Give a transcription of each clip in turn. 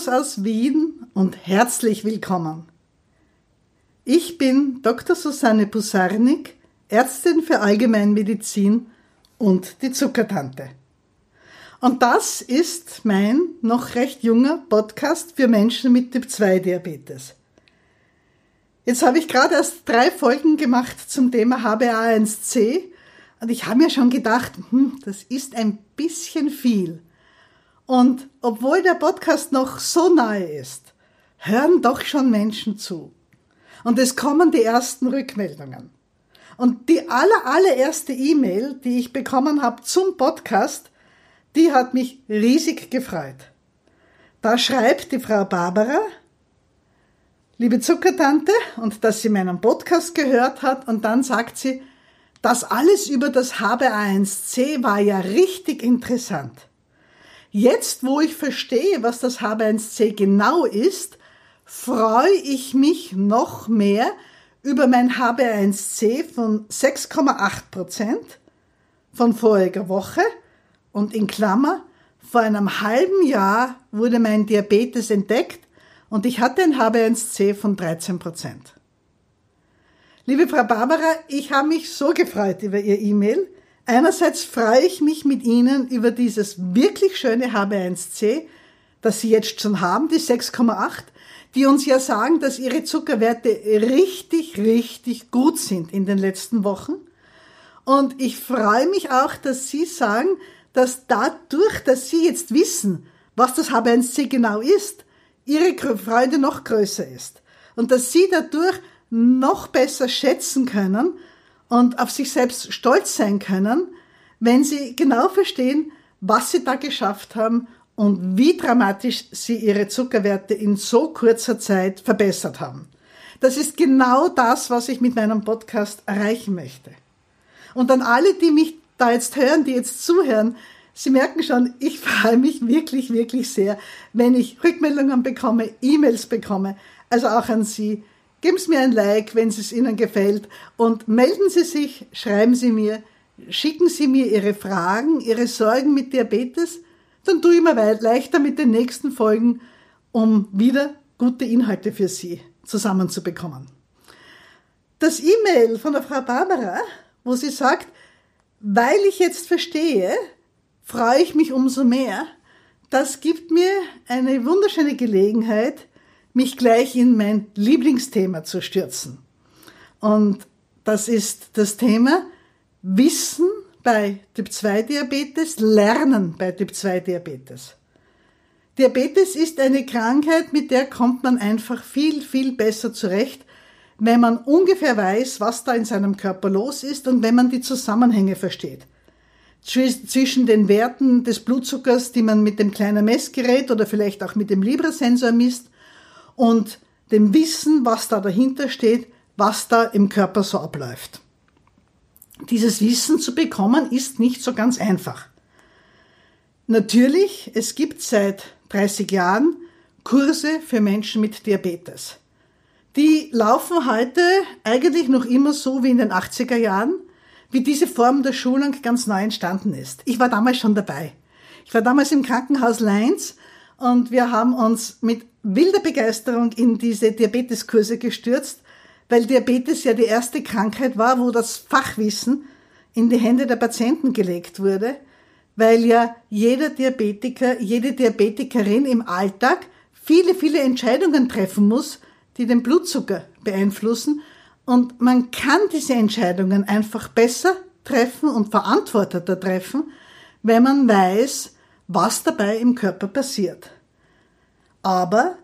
Servus aus Wien und herzlich willkommen. Ich bin Dr. Susanne Pusarnik, Ärztin für Allgemeinmedizin und die Zuckertante. Und das ist mein noch recht junger Podcast für Menschen mit Typ 2 Diabetes. Jetzt habe ich gerade erst drei Folgen gemacht zum Thema HbA1c und ich habe mir schon gedacht, hm, das ist ein bisschen viel. Und obwohl der Podcast noch so nahe ist, hören doch schon Menschen zu. Und es kommen die ersten Rückmeldungen. Und die aller, allererste E-Mail, die ich bekommen habe zum Podcast, die hat mich riesig gefreut. Da schreibt die Frau Barbara, liebe Zuckertante, und dass sie meinen Podcast gehört hat, und dann sagt sie, das alles über das HbA1c war ja richtig interessant. Jetzt, wo ich verstehe, was das HbA1c genau ist, freue ich mich noch mehr über mein HbA1c von 6,8 Prozent von voriger Woche und in Klammer, vor einem halben Jahr wurde mein Diabetes entdeckt und ich hatte ein HbA1c von 13 Prozent. Liebe Frau Barbara, ich habe mich so gefreut über Ihr E-Mail. Einerseits freue ich mich mit Ihnen über dieses wirklich schöne HB1C, das Sie jetzt schon haben, die 6,8, die uns ja sagen, dass Ihre Zuckerwerte richtig, richtig gut sind in den letzten Wochen. Und ich freue mich auch, dass Sie sagen, dass dadurch, dass Sie jetzt wissen, was das HB1C genau ist, Ihre Freude noch größer ist. Und dass Sie dadurch noch besser schätzen können und auf sich selbst stolz sein können, wenn sie genau verstehen, was sie da geschafft haben und wie dramatisch sie ihre Zuckerwerte in so kurzer Zeit verbessert haben. Das ist genau das, was ich mit meinem Podcast erreichen möchte. Und an alle, die mich da jetzt hören, die jetzt zuhören, Sie merken schon, ich freue mich wirklich, wirklich sehr, wenn ich Rückmeldungen bekomme, E-Mails bekomme, also auch an Sie. Geben Sie mir ein Like, wenn es Ihnen gefällt und melden Sie sich, schreiben Sie mir, schicken Sie mir Ihre Fragen, Ihre Sorgen mit Diabetes, dann tue ich mir leichter mit den nächsten Folgen, um wieder gute Inhalte für Sie zusammenzubekommen. Das E-Mail von der Frau Barbara, wo sie sagt, weil ich jetzt verstehe, freue ich mich umso mehr. Das gibt mir eine wunderschöne Gelegenheit, mich gleich in mein Lieblingsthema zu stürzen. Und das ist das Thema Wissen bei Typ 2 Diabetes, Lernen bei Typ 2 Diabetes. Diabetes ist eine Krankheit, mit der kommt man einfach viel, viel besser zurecht, wenn man ungefähr weiß, was da in seinem Körper los ist und wenn man die Zusammenhänge versteht. Zwischen den Werten des Blutzuckers, die man mit dem kleinen Messgerät oder vielleicht auch mit dem Libra-Sensor misst, und dem Wissen, was da dahinter steht, was da im Körper so abläuft. Dieses Wissen zu bekommen ist nicht so ganz einfach. Natürlich, es gibt seit 30 Jahren Kurse für Menschen mit Diabetes. Die laufen heute eigentlich noch immer so wie in den 80er Jahren, wie diese Form der Schulung ganz neu entstanden ist. Ich war damals schon dabei. Ich war damals im Krankenhaus Leins und wir haben uns mit wilder Begeisterung in diese Diabeteskurse gestürzt, weil Diabetes ja die erste Krankheit war, wo das Fachwissen in die Hände der Patienten gelegt wurde, weil ja jeder Diabetiker, jede Diabetikerin im Alltag viele, viele Entscheidungen treffen muss, die den Blutzucker beeinflussen. Und man kann diese Entscheidungen einfach besser treffen und verantworteter treffen, wenn man weiß, was dabei im Körper passiert. Aber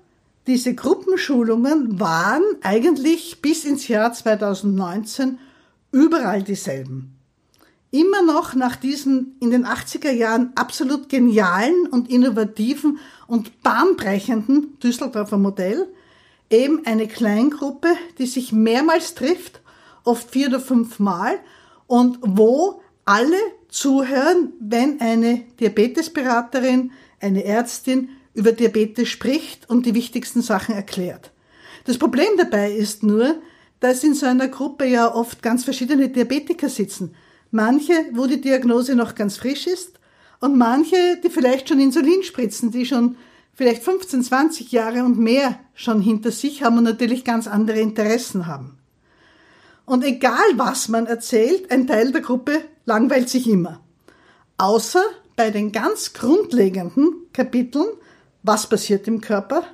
diese Gruppenschulungen waren eigentlich bis ins Jahr 2019 überall dieselben. Immer noch nach diesem in den 80er Jahren absolut genialen und innovativen und bahnbrechenden Düsseldorfer Modell eben eine Kleingruppe, die sich mehrmals trifft, oft vier oder fünf Mal und wo alle zuhören, wenn eine Diabetesberaterin, eine Ärztin über Diabetes spricht und die wichtigsten Sachen erklärt. Das Problem dabei ist nur, dass in so einer Gruppe ja oft ganz verschiedene Diabetiker sitzen. Manche, wo die Diagnose noch ganz frisch ist und manche, die vielleicht schon Insulin spritzen, die schon vielleicht 15, 20 Jahre und mehr schon hinter sich haben und natürlich ganz andere Interessen haben. Und egal was man erzählt, ein Teil der Gruppe langweilt sich immer. Außer bei den ganz grundlegenden Kapiteln, was passiert im Körper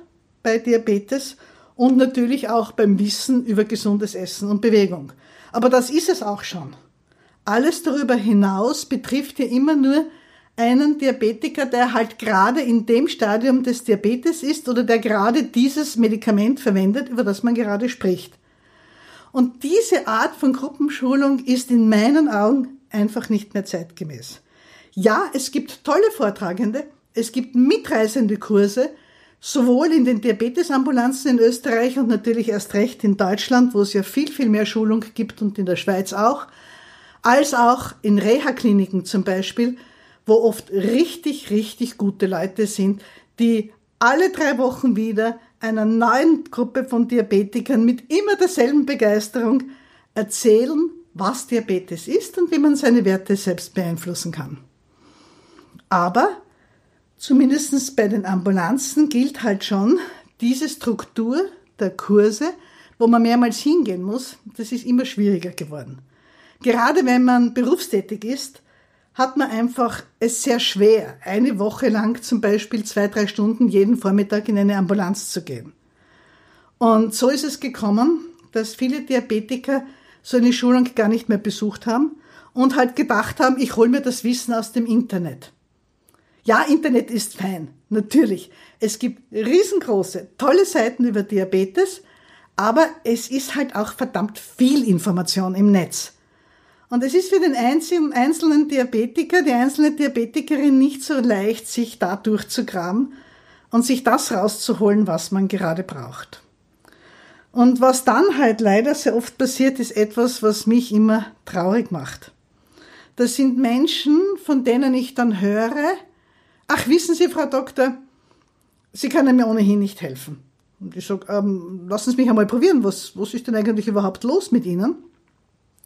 bei Diabetes und natürlich auch beim Wissen über gesundes Essen und Bewegung. Aber das ist es auch schon. Alles darüber hinaus betrifft ja immer nur einen Diabetiker, der halt gerade in dem Stadium des Diabetes ist oder der gerade dieses Medikament verwendet, über das man gerade spricht. Und diese Art von Gruppenschulung ist in meinen Augen einfach nicht mehr zeitgemäß. Ja, es gibt tolle Vortragende, es gibt mitreisende Kurse, sowohl in den Diabetesambulanzen in Österreich und natürlich erst recht in Deutschland, wo es ja viel, viel mehr Schulung gibt und in der Schweiz auch, als auch in Reha-Kliniken zum Beispiel, wo oft richtig, richtig gute Leute sind, die alle drei Wochen wieder einer neuen Gruppe von Diabetikern mit immer derselben Begeisterung erzählen, was Diabetes ist und wie man seine Werte selbst beeinflussen kann. Aber zumindest bei den Ambulanzen gilt halt schon diese Struktur der Kurse, wo man mehrmals hingehen muss, das ist immer schwieriger geworden. Gerade wenn man berufstätig ist, hat man einfach es sehr schwer, eine Woche lang zum Beispiel zwei, drei Stunden jeden Vormittag in eine Ambulanz zu gehen. Und so ist es gekommen, dass viele Diabetiker so eine Schulung gar nicht mehr besucht haben und halt gedacht haben, ich hole mir das Wissen aus dem Internet. Ja, Internet ist fein, natürlich. Es gibt riesengroße, tolle Seiten über Diabetes, aber es ist halt auch verdammt viel Information im Netz. Und es ist für den einzelnen Diabetiker, die einzelne Diabetikerin nicht so leicht, sich da durchzugraben und sich das rauszuholen, was man gerade braucht. Und was dann halt leider sehr oft passiert, ist etwas, was mich immer traurig macht. Das sind Menschen, von denen ich dann höre, ach wissen Sie, Frau Doktor, Sie können mir ohnehin nicht helfen. Und ich sage, ähm, lassen Sie mich einmal probieren, was, was ist denn eigentlich überhaupt los mit Ihnen?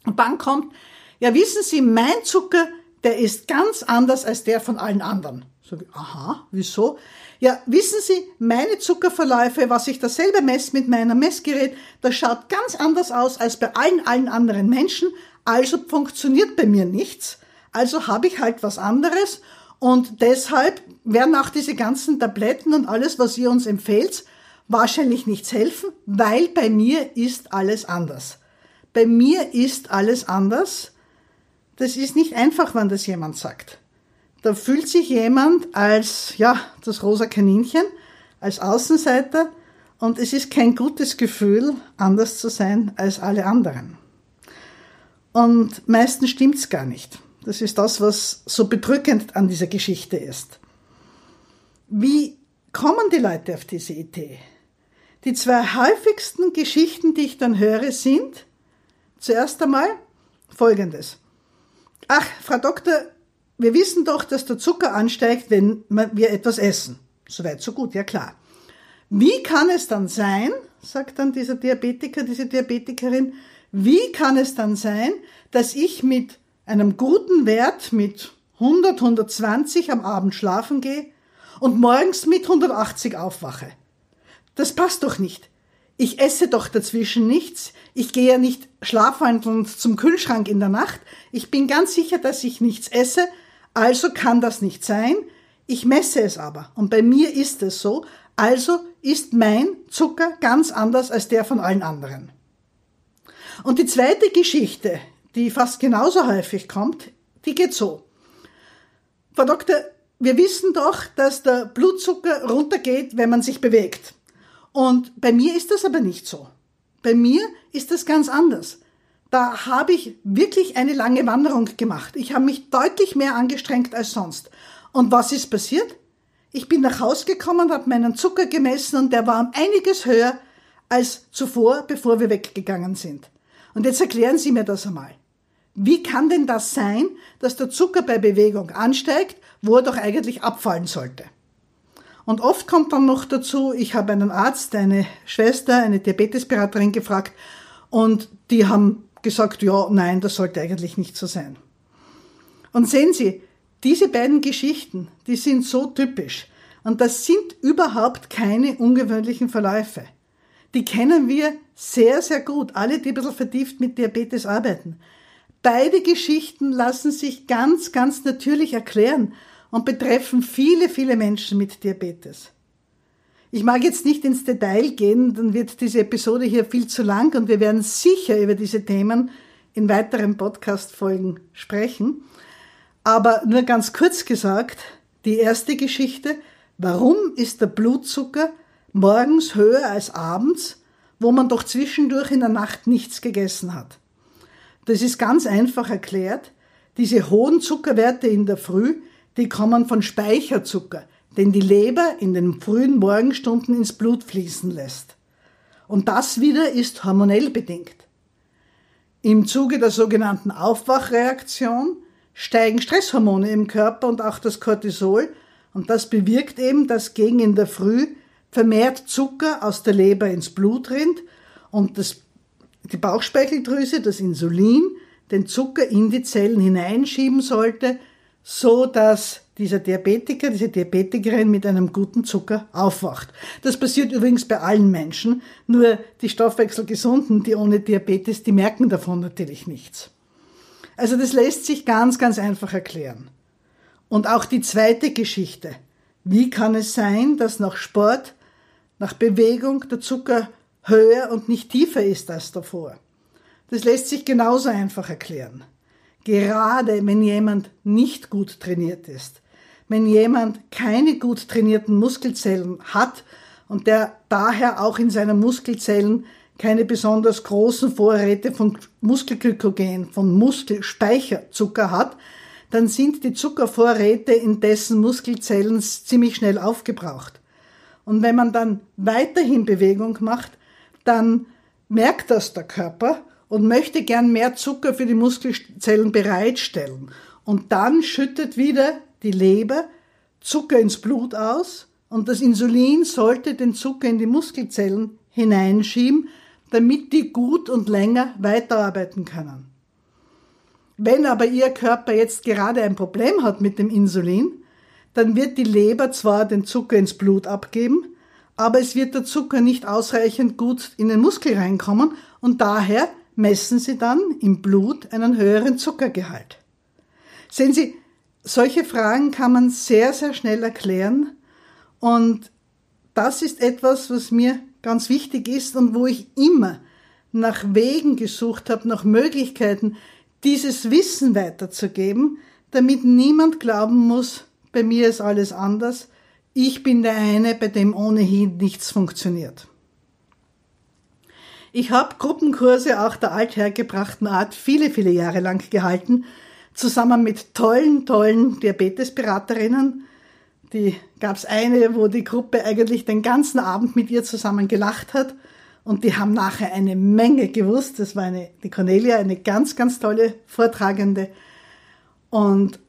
Und dann kommt, ja, wissen Sie, mein Zucker, der ist ganz anders als der von allen anderen. Sag ich, aha, wieso? Ja, wissen Sie, meine Zuckerverläufe, was ich da selber messe mit meinem Messgerät, das schaut ganz anders aus als bei allen, allen anderen Menschen. Also funktioniert bei mir nichts. Also habe ich halt was anderes. Und deshalb werden auch diese ganzen Tabletten und alles, was ihr uns empfehlt, wahrscheinlich nichts helfen, weil bei mir ist alles anders. Bei mir ist alles anders das ist nicht einfach, wenn das jemand sagt. Da fühlt sich jemand als, ja, das rosa Kaninchen, als Außenseiter und es ist kein gutes Gefühl, anders zu sein als alle anderen. Und meistens stimmt's gar nicht. Das ist das, was so bedrückend an dieser Geschichte ist. Wie kommen die Leute auf diese Idee? Die zwei häufigsten Geschichten, die ich dann höre, sind zuerst einmal folgendes. Ach, Frau Doktor, wir wissen doch, dass der Zucker ansteigt, wenn wir etwas essen. Soweit, so gut, ja klar. Wie kann es dann sein, sagt dann dieser Diabetiker, diese Diabetikerin, wie kann es dann sein, dass ich mit einem guten Wert, mit 100, 120 am Abend schlafen gehe und morgens mit 180 aufwache? Das passt doch nicht. Ich esse doch dazwischen nichts. Ich gehe ja nicht schlafwandelnd zum Kühlschrank in der Nacht. Ich bin ganz sicher, dass ich nichts esse. Also kann das nicht sein. Ich messe es aber. Und bei mir ist es so. Also ist mein Zucker ganz anders als der von allen anderen. Und die zweite Geschichte, die fast genauso häufig kommt, die geht so. Frau Doktor, wir wissen doch, dass der Blutzucker runtergeht, wenn man sich bewegt. Und bei mir ist das aber nicht so. Bei mir ist das ganz anders. Da habe ich wirklich eine lange Wanderung gemacht. Ich habe mich deutlich mehr angestrengt als sonst. Und was ist passiert? Ich bin nach Hause gekommen, habe meinen Zucker gemessen und der war um einiges höher als zuvor, bevor wir weggegangen sind. Und jetzt erklären Sie mir das einmal. Wie kann denn das sein, dass der Zucker bei Bewegung ansteigt, wo er doch eigentlich abfallen sollte? Und oft kommt dann noch dazu, ich habe einen Arzt, eine Schwester, eine Diabetesberaterin gefragt und die haben gesagt, ja, nein, das sollte eigentlich nicht so sein. Und sehen Sie, diese beiden Geschichten, die sind so typisch. Und das sind überhaupt keine ungewöhnlichen Verläufe. Die kennen wir sehr, sehr gut, alle, die ein bisschen vertieft mit Diabetes arbeiten. Beide Geschichten lassen sich ganz, ganz natürlich erklären und betreffen viele, viele Menschen mit Diabetes. Ich mag jetzt nicht ins Detail gehen, dann wird diese Episode hier viel zu lang und wir werden sicher über diese Themen in weiteren Podcast-Folgen sprechen. Aber nur ganz kurz gesagt, die erste Geschichte, warum ist der Blutzucker morgens höher als abends, wo man doch zwischendurch in der Nacht nichts gegessen hat? Das ist ganz einfach erklärt. Diese hohen Zuckerwerte in der Früh, die kommen von Speicherzucker, den die Leber in den frühen Morgenstunden ins Blut fließen lässt. Und das wieder ist hormonell bedingt. Im Zuge der sogenannten Aufwachreaktion steigen Stresshormone im Körper und auch das Cortisol und das bewirkt eben, dass gegen in der Früh vermehrt Zucker aus der Leber ins Blut rinnt und das, die Bauchspeicheldrüse, das Insulin, den Zucker in die Zellen hineinschieben sollte, so dass dieser Diabetiker, diese Diabetikerin mit einem guten Zucker aufwacht. Das passiert übrigens bei allen Menschen, nur die Stoffwechselgesunden, die ohne Diabetes, die merken davon natürlich nichts. Also das lässt sich ganz, ganz einfach erklären. Und auch die zweite Geschichte. Wie kann es sein, dass nach Sport, nach Bewegung der Zucker höher und nicht tiefer ist als davor? Das lässt sich genauso einfach erklären. Gerade wenn jemand nicht gut trainiert ist, wenn jemand keine gut trainierten Muskelzellen hat und der daher auch in seinen Muskelzellen keine besonders großen Vorräte von Muskelglykogen, von Muskelspeicherzucker hat, dann sind die Zuckervorräte in dessen Muskelzellen ziemlich schnell aufgebraucht. Und wenn man dann weiterhin Bewegung macht, dann merkt das der Körper und möchte gern mehr Zucker für die Muskelzellen bereitstellen. Und dann schüttet wieder die Leber Zucker ins Blut aus und das Insulin sollte den Zucker in die Muskelzellen hineinschieben, damit die gut und länger weiterarbeiten können. Wenn aber Ihr Körper jetzt gerade ein Problem hat mit dem Insulin, dann wird die Leber zwar den Zucker ins Blut abgeben, aber es wird der Zucker nicht ausreichend gut in den Muskel reinkommen und daher messen Sie dann im Blut einen höheren Zuckergehalt. Sehen Sie, solche Fragen kann man sehr, sehr schnell erklären und das ist etwas, was mir ganz wichtig ist und wo ich immer nach Wegen gesucht habe, nach Möglichkeiten, dieses Wissen weiterzugeben, damit niemand glauben muss, bei mir ist alles anders, ich bin der eine, bei dem ohnehin nichts funktioniert. Ich habe Gruppenkurse auch der althergebrachten Art viele, viele Jahre lang gehalten zusammen mit tollen, tollen Diabetesberaterinnen. Die gab es eine, wo die Gruppe eigentlich den ganzen Abend mit ihr zusammen gelacht hat. Und die haben nachher eine Menge gewusst. Das war eine, die Cornelia, eine ganz, ganz tolle Vortragende. Und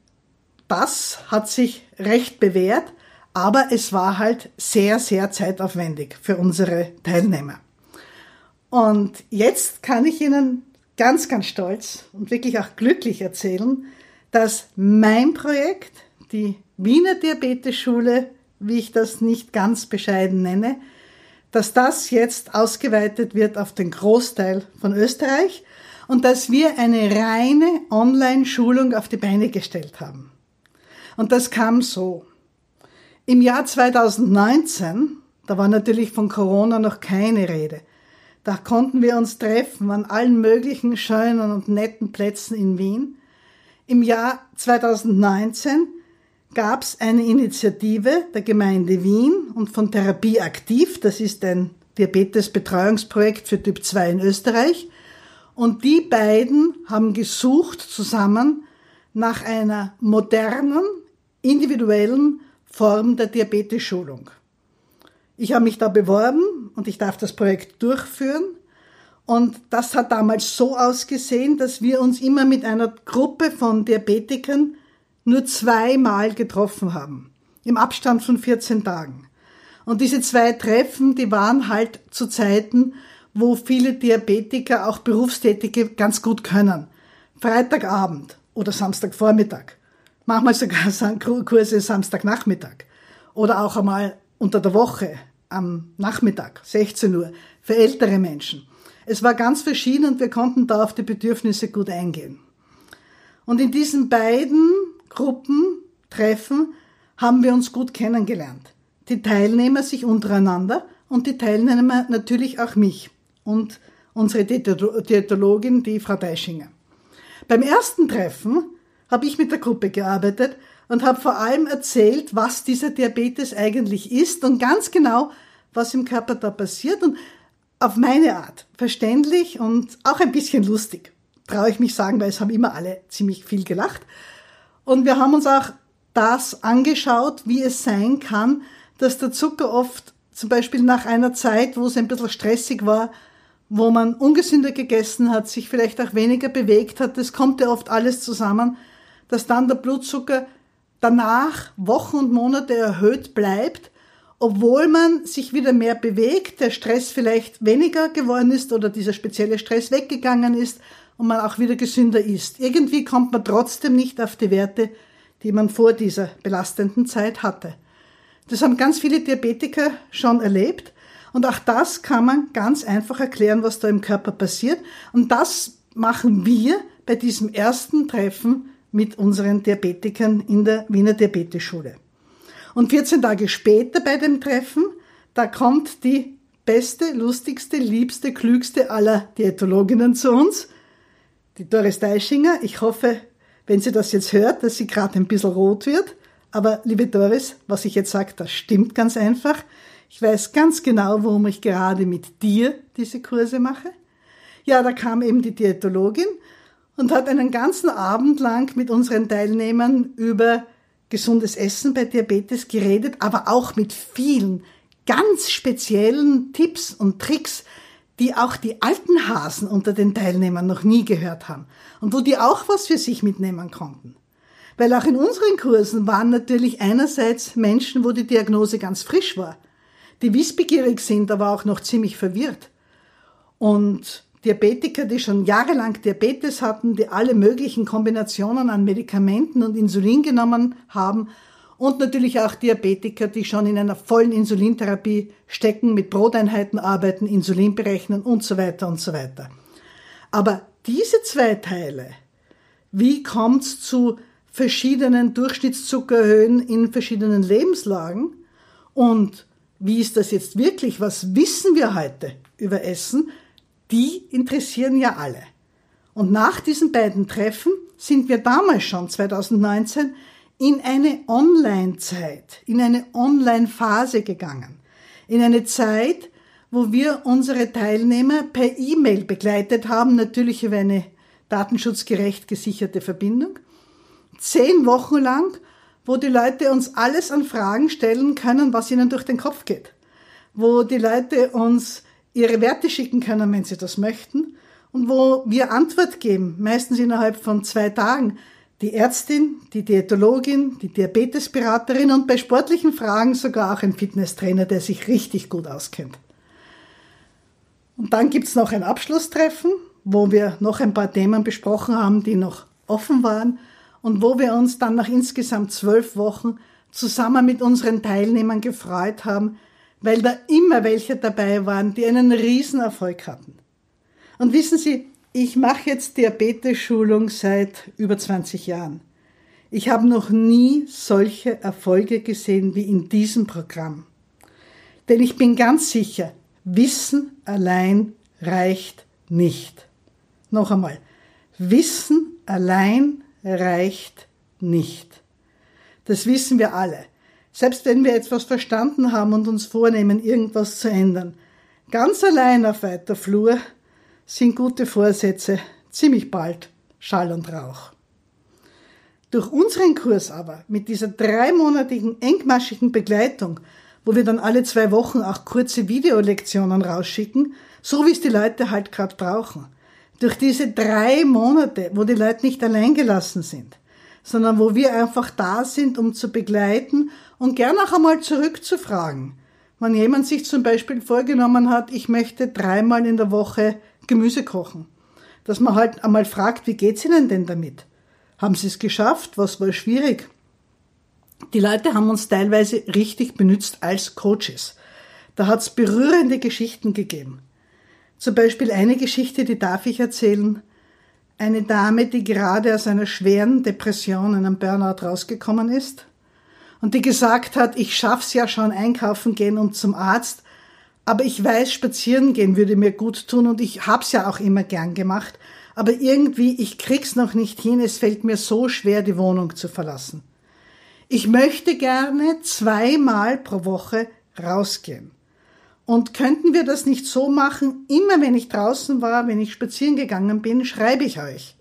das hat sich recht bewährt, aber es war halt sehr, sehr zeitaufwendig für unsere Teilnehmer. Und jetzt kann ich Ihnen ganz, ganz stolz und wirklich auch glücklich erzählen, dass mein Projekt, die Wiener Diabetesschule, wie ich das nicht ganz bescheiden nenne, dass das jetzt ausgeweitet wird auf den Großteil von Österreich und dass wir eine reine Online-Schulung auf die Beine gestellt haben. Und das kam so. Im Jahr 2019, da war natürlich von Corona noch keine Rede, da konnten wir uns treffen an allen möglichen schönen und netten Plätzen in Wien. Im Jahr 2019 gab es eine Initiative der Gemeinde Wien und von Therapie Aktiv, das ist ein Diabetesbetreuungsprojekt für Typ 2 in Österreich. Und die beiden haben gesucht zusammen nach einer modernen, individuellen Form der Diabetesschulung. Ich habe mich da beworben und ich darf das Projekt durchführen. Und das hat damals so ausgesehen, dass wir uns immer mit einer Gruppe von Diabetikern nur zweimal getroffen haben. Im Abstand von 14 Tagen. Und diese zwei Treffen, die waren halt zu Zeiten, wo viele Diabetiker, auch Berufstätige, ganz gut können. Freitagabend oder Samstagvormittag. Manchmal sogar Kurse Samstagnachmittag oder auch einmal unter der Woche am Nachmittag, 16 Uhr, für ältere Menschen. Es war ganz verschieden und wir konnten da auf die Bedürfnisse gut eingehen. Und in diesen beiden Gruppentreffen haben wir uns gut kennengelernt. Die Teilnehmer sich untereinander und die Teilnehmer natürlich auch mich und unsere Diätologin, die Frau Deischinger. Beim ersten Treffen habe ich mit der Gruppe gearbeitet und habe vor allem erzählt, was dieser Diabetes eigentlich ist und ganz genau, was im Körper da passiert und auf meine Art, verständlich und auch ein bisschen lustig, traue ich mich sagen, weil es haben immer alle ziemlich viel gelacht. Und wir haben uns auch das angeschaut, wie es sein kann, dass der Zucker oft zum Beispiel nach einer Zeit, wo es ein bisschen stressig war, wo man ungesünder gegessen hat, sich vielleicht auch weniger bewegt hat, das kommt ja oft alles zusammen, dass dann der Blutzucker danach Wochen und Monate erhöht bleibt, obwohl man sich wieder mehr bewegt, der Stress vielleicht weniger geworden ist oder dieser spezielle Stress weggegangen ist und man auch wieder gesünder ist. Irgendwie kommt man trotzdem nicht auf die Werte, die man vor dieser belastenden Zeit hatte. Das haben ganz viele Diabetiker schon erlebt und auch das kann man ganz einfach erklären, was da im Körper passiert. Und das machen wir bei diesem ersten Treffen mit unseren Diabetikern in der Wiener Diabetesschule. Und 14 Tage später bei dem Treffen, da kommt die beste, lustigste, liebste, klügste aller Diätologinnen zu uns, die Doris Deischinger. Ich hoffe, wenn sie das jetzt hört, dass sie gerade ein bisschen rot wird. Aber liebe Doris, was ich jetzt sage, das stimmt ganz einfach. Ich weiß ganz genau, warum ich gerade mit dir diese Kurse mache. Ja, da kam eben die Diätologin und hat einen ganzen Abend lang mit unseren Teilnehmern über gesundes Essen bei Diabetes geredet, aber auch mit vielen ganz speziellen Tipps und Tricks, die auch die alten Hasen unter den Teilnehmern noch nie gehört haben und wo die auch was für sich mitnehmen konnten. Weil auch in unseren Kursen waren natürlich einerseits Menschen, wo die Diagnose ganz frisch war, die wissbegierig sind, aber auch noch ziemlich verwirrt. Und Diabetiker, die schon jahrelang Diabetes hatten, die alle möglichen Kombinationen an Medikamenten und Insulin genommen haben und natürlich auch Diabetiker, die schon in einer vollen Insulintherapie stecken, mit Broteinheiten arbeiten, Insulin berechnen und so weiter und so weiter. Aber diese zwei Teile, wie kommt es zu verschiedenen Durchschnittszuckerhöhen in verschiedenen Lebenslagen und wie ist das jetzt wirklich, was wissen wir heute über Essen, die interessieren ja alle. Und nach diesen beiden Treffen sind wir damals schon, 2019, in eine Online-Zeit, in eine Online-Phase gegangen. In eine Zeit, wo wir unsere Teilnehmer per E-Mail begleitet haben, natürlich über eine datenschutzgerecht gesicherte Verbindung. Zehn Wochen lang, wo die Leute uns alles an Fragen stellen können, was ihnen durch den Kopf geht. Wo die Leute uns ihre Werte schicken können, wenn sie das möchten. Und wo wir Antwort geben, meistens innerhalb von zwei Tagen, die Ärztin, die Diätologin, die Diabetesberaterin und bei sportlichen Fragen sogar auch ein Fitnesstrainer, der sich richtig gut auskennt. Und dann gibt's noch ein Abschlusstreffen, wo wir noch ein paar Themen besprochen haben, die noch offen waren und wo wir uns dann nach insgesamt zwölf Wochen zusammen mit unseren Teilnehmern gefreut haben, weil da immer welche dabei waren, die einen Riesenerfolg hatten. Und wissen Sie, ich mache jetzt Diabetes-Schulung seit über 20 Jahren. Ich habe noch nie solche Erfolge gesehen wie in diesem Programm. Denn ich bin ganz sicher, Wissen allein reicht nicht. Noch einmal, Wissen allein reicht nicht. Das wissen wir alle. Selbst wenn wir etwas verstanden haben und uns vornehmen, irgendwas zu ändern. Ganz allein auf weiter Flur sind gute Vorsätze ziemlich bald Schall und Rauch. Durch unseren Kurs aber, mit dieser dreimonatigen engmaschigen Begleitung, wo wir dann alle zwei Wochen auch kurze Videolektionen rausschicken, so wie es die Leute halt gerade brauchen. Durch diese drei Monate, wo die Leute nicht allein gelassen sind, sondern wo wir einfach da sind, um zu begleiten und gern auch einmal zurückzufragen. Wenn jemand sich zum Beispiel vorgenommen hat, ich möchte dreimal in der Woche Gemüse kochen, dass man halt einmal fragt, wie geht's Ihnen denn damit? Haben Sie es geschafft? Was war schwierig? Die Leute haben uns teilweise richtig benutzt als Coaches. Da hat es berührende Geschichten gegeben. Zum Beispiel eine Geschichte, die darf ich erzählen. Eine Dame, die gerade aus einer schweren Depression, einem Burnout rausgekommen ist und die gesagt hat, ich schaff's ja schon einkaufen gehen und zum Arzt, aber ich weiß, spazieren gehen würde mir gut tun und ich hab's ja auch immer gern gemacht, aber irgendwie, ich krieg's noch nicht hin, es fällt mir so schwer, die Wohnung zu verlassen. Ich möchte gerne zweimal pro Woche rausgehen. Und könnten wir das nicht so machen, immer wenn ich draußen war, wenn ich spazieren gegangen bin, schreibe ich euch.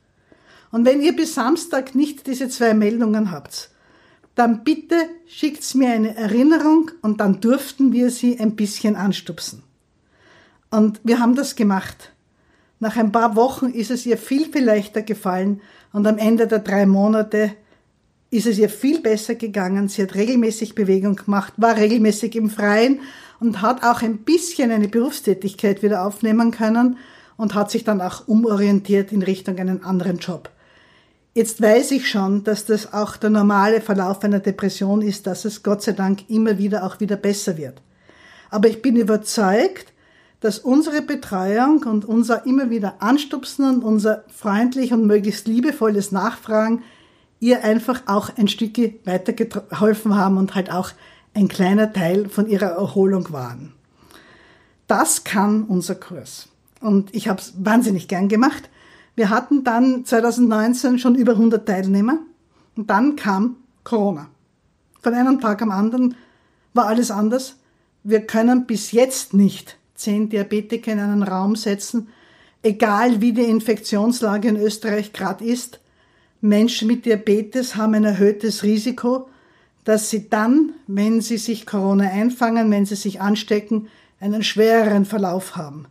Und wenn ihr bis Samstag nicht diese zwei Meldungen habt, dann bitte schickt's mir eine Erinnerung und dann durften wir sie ein bisschen anstupsen. Und wir haben das gemacht. Nach ein paar Wochen ist es ihr viel, viel leichter gefallen und am Ende der drei Monate ist es ihr viel besser gegangen. Sie hat regelmäßig Bewegung gemacht, war regelmäßig im Freien und hat auch ein bisschen eine Berufstätigkeit wieder aufnehmen können und hat sich dann auch umorientiert in Richtung einen anderen Job. Jetzt weiß ich schon, dass das auch der normale Verlauf einer Depression ist, dass es Gott sei Dank immer wieder auch wieder besser wird. Aber ich bin überzeugt, dass unsere Betreuung und unser immer wieder Anstupsen und unser freundlich und möglichst liebevolles Nachfragen ihr einfach auch ein Stückchen weitergeholfen haben und halt auch ein kleiner Teil von ihrer Erholung waren. Das kann unser Kurs. Und ich habe es wahnsinnig gern gemacht. Wir hatten dann 2019 schon über 100 Teilnehmer und dann kam Corona. Von einem Tag am anderen war alles anders. Wir können bis jetzt nicht zehn Diabetiker in einen Raum setzen, egal wie die Infektionslage in Österreich gerade ist. Menschen mit Diabetes haben ein erhöhtes Risiko dass sie dann, wenn sie sich Corona einfangen, wenn sie sich anstecken, einen schwereren Verlauf haben.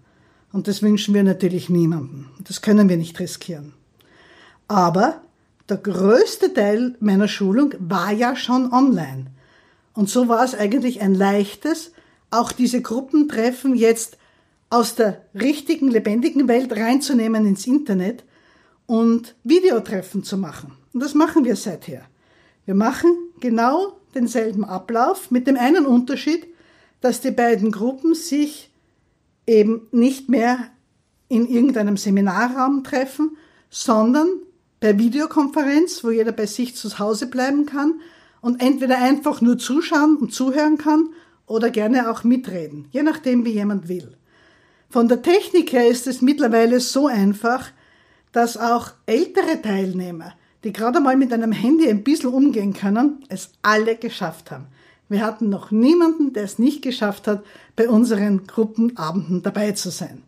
Und das wünschen wir natürlich niemandem. Das können wir nicht riskieren. Aber der größte Teil meiner Schulung war ja schon online. Und so war es eigentlich ein leichtes, auch diese Gruppentreffen jetzt aus der richtigen, lebendigen Welt reinzunehmen ins Internet und Videotreffen zu machen. Und das machen wir seither. Wir machen genau denselben Ablauf mit dem einen Unterschied, dass die beiden Gruppen sich eben nicht mehr in irgendeinem Seminarraum treffen, sondern per Videokonferenz, wo jeder bei sich zu Hause bleiben kann und entweder einfach nur zuschauen und zuhören kann oder gerne auch mitreden, je nachdem, wie jemand will. Von der Technik her ist es mittlerweile so einfach, dass auch ältere Teilnehmer die gerade mal mit einem Handy ein bisschen umgehen können, es alle geschafft haben. Wir hatten noch niemanden, der es nicht geschafft hat, bei unseren Gruppenabenden dabei zu sein.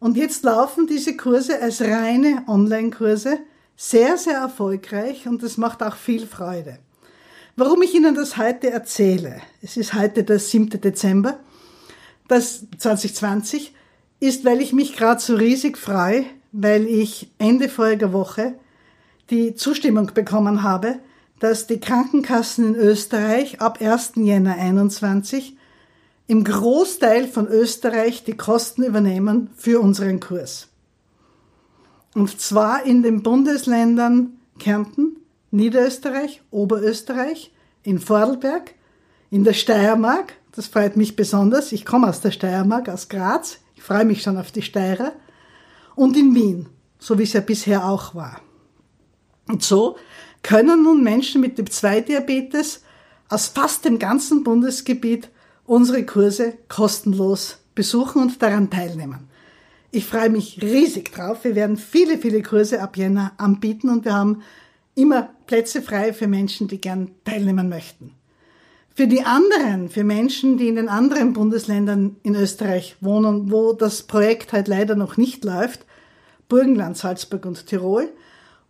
Und jetzt laufen diese Kurse als reine Online-Kurse sehr, sehr erfolgreich und es macht auch viel Freude. Warum ich Ihnen das heute erzähle, es ist heute der 7. Dezember, das 2020, ist, weil ich mich gerade so riesig freue, weil ich Ende voriger Woche die Zustimmung bekommen habe, dass die Krankenkassen in Österreich ab 1. Jänner 21 im Großteil von Österreich die Kosten übernehmen für unseren Kurs. Und zwar in den Bundesländern Kärnten, Niederösterreich, Oberösterreich, in Vorarlberg, in der Steiermark, das freut mich besonders, ich komme aus der Steiermark, aus Graz, ich freue mich schon auf die Steirer, und in Wien, so wie es ja bisher auch war. Und so können nun Menschen mit Typ-2-Diabetes aus fast dem ganzen Bundesgebiet unsere Kurse kostenlos besuchen und daran teilnehmen. Ich freue mich riesig drauf. Wir werden viele, viele Kurse ab Jänner anbieten und wir haben immer Plätze frei für Menschen, die gern teilnehmen möchten. Für die anderen, für Menschen, die in den anderen Bundesländern in Österreich wohnen, wo das Projekt halt leider noch nicht läuft, Burgenland, Salzburg und Tirol,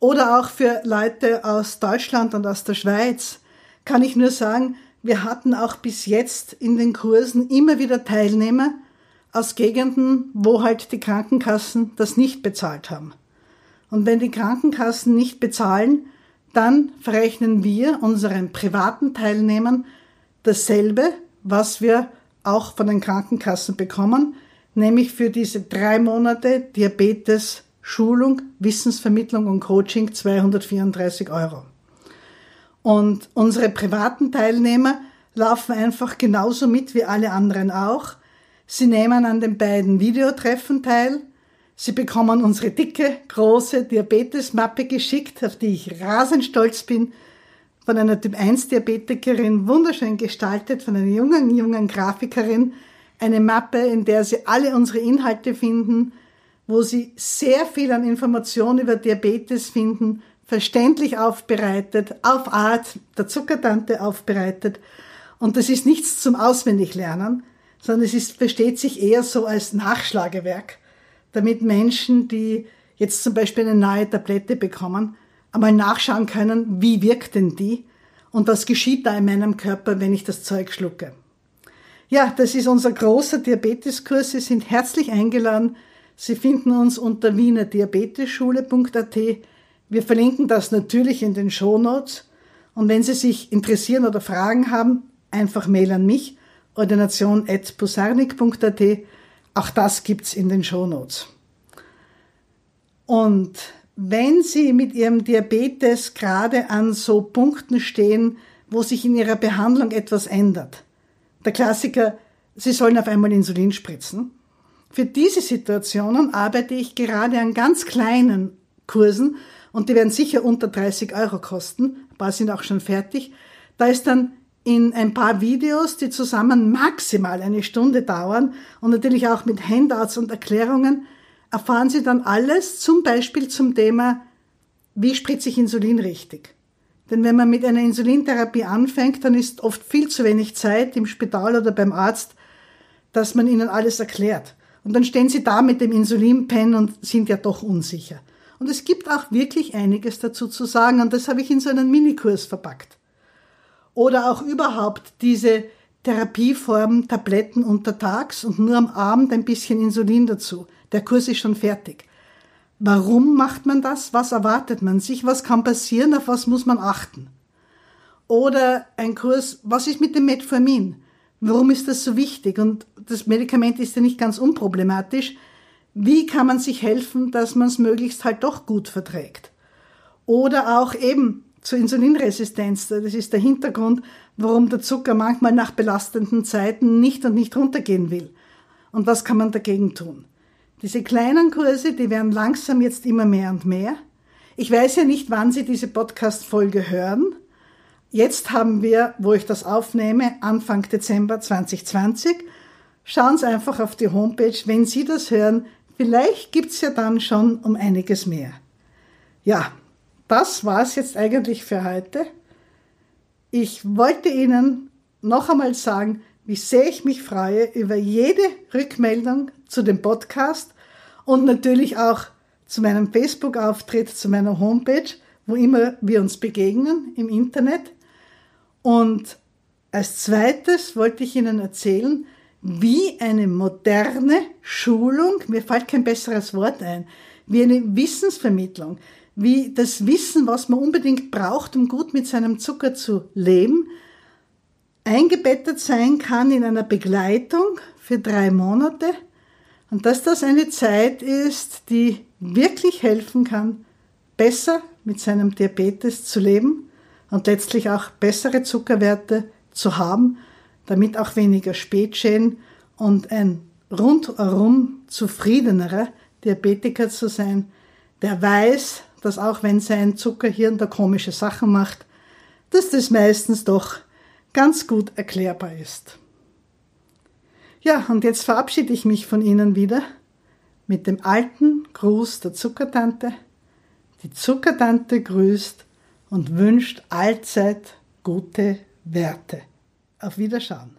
oder auch für Leute aus Deutschland und aus der Schweiz kann ich nur sagen, wir hatten auch bis jetzt in den Kursen immer wieder Teilnehmer aus Gegenden, wo halt die Krankenkassen das nicht bezahlt haben. Und wenn die Krankenkassen nicht bezahlen, dann verrechnen wir unseren privaten Teilnehmern dasselbe, was wir auch von den Krankenkassen bekommen, nämlich für diese drei Monate Diabetes Schulung, Wissensvermittlung und Coaching 234 Euro. Und unsere privaten Teilnehmer laufen einfach genauso mit wie alle anderen auch. Sie nehmen an den beiden Videotreffen teil. Sie bekommen unsere dicke, große Diabetesmappe geschickt, auf die ich rasend stolz bin, von einer Typ-1-Diabetikerin, wunderschön gestaltet, von einer jungen, jungen Grafikerin. Eine Mappe, in der Sie alle unsere Inhalte finden, wo Sie sehr viel an Informationen über Diabetes finden, verständlich aufbereitet, auf Art der Zuckertante aufbereitet. Und das ist nichts zum Auswendiglernen, sondern es ist, versteht sich eher so als Nachschlagewerk, damit Menschen, die jetzt zum Beispiel eine neue Tablette bekommen, einmal nachschauen können, wie wirkt denn die und was geschieht da in meinem Körper, wenn ich das Zeug schlucke. Ja, das ist unser großer Diabeteskurs. Sie sind herzlich eingeladen. Sie finden uns unter wienerdiabetesschule.at. Wir verlinken das natürlich in den Shownotes. Und wenn Sie sich interessieren oder Fragen haben, einfach Mail an mich, ordination.pusarnik.at. Auch das gibt's in den Shownotes. Und wenn Sie mit Ihrem Diabetes gerade an so Punkten stehen, wo sich in Ihrer Behandlung etwas ändert, der Klassiker, Sie sollen auf einmal Insulin spritzen. Für diese Situationen arbeite ich gerade an ganz kleinen Kursen und die werden sicher unter 30 Euro kosten. Ein paar sind auch schon fertig. Da ist dann in ein paar Videos, die zusammen maximal eine Stunde dauern und natürlich auch mit Handouts und Erklärungen, erfahren Sie dann alles, zum Beispiel zum Thema, wie spritze ich Insulin richtig. Denn wenn man mit einer Insulintherapie anfängt, dann ist oft viel zu wenig Zeit im Spital oder beim Arzt, dass man ihnen alles erklärt. Und dann stehen sie da mit dem Insulinpen und sind ja doch unsicher. Und es gibt auch wirklich einiges dazu zu sagen und das habe ich in so einen Minikurs verpackt. Oder auch überhaupt diese Therapieform Tabletten untertags und nur am Abend ein bisschen Insulin dazu. Der Kurs ist schon fertig. Warum macht man das? Was erwartet man sich? Was kann passieren? Auf was muss man achten? Oder ein Kurs, was ist mit dem Metformin? Warum ist das so wichtig? Und das Medikament ist ja nicht ganz unproblematisch. Wie kann man sich helfen, dass man es möglichst halt doch gut verträgt? Oder auch eben zur Insulinresistenz. Das ist der Hintergrund, warum der Zucker manchmal nach belastenden Zeiten nicht und nicht runtergehen will. Und was kann man dagegen tun? Diese kleinen Kurse, die werden langsam jetzt immer mehr und mehr. Ich weiß ja nicht, wann Sie diese Podcast-Folge hören. Jetzt haben wir, wo ich das aufnehme, Anfang Dezember 2020. Schauen Sie einfach auf die Homepage, wenn Sie das hören. Vielleicht gibt's ja dann schon um einiges mehr. Ja, das war's jetzt eigentlich für heute. Ich wollte Ihnen noch einmal sagen, wie sehr ich mich freue über jede Rückmeldung zu dem Podcast und natürlich auch zu meinem Facebook-Auftritt, zu meiner Homepage, wo immer wir uns begegnen im Internet. Und als zweites wollte ich Ihnen erzählen, wie eine moderne Schulung, mir fällt kein besseres Wort ein, wie eine Wissensvermittlung, wie das Wissen, was man unbedingt braucht, um gut mit seinem Zucker zu leben, eingebettet sein kann in einer Begleitung für drei Monate und dass das eine Zeit ist, die wirklich helfen kann, besser mit seinem Diabetes zu leben und letztlich auch bessere Zuckerwerte zu haben, damit auch weniger Spätschäden und ein rundherum zufriedenerer Diabetiker zu sein, der weiß, dass auch wenn sein Zuckerhirn da komische Sachen macht, dass das meistens doch ganz gut erklärbar ist. Ja, und jetzt verabschiede ich mich von Ihnen wieder mit dem alten Gruß der Zuckertante. Die Zuckertante grüßt und wünscht allzeit gute Werte. Auf Wiederschauen.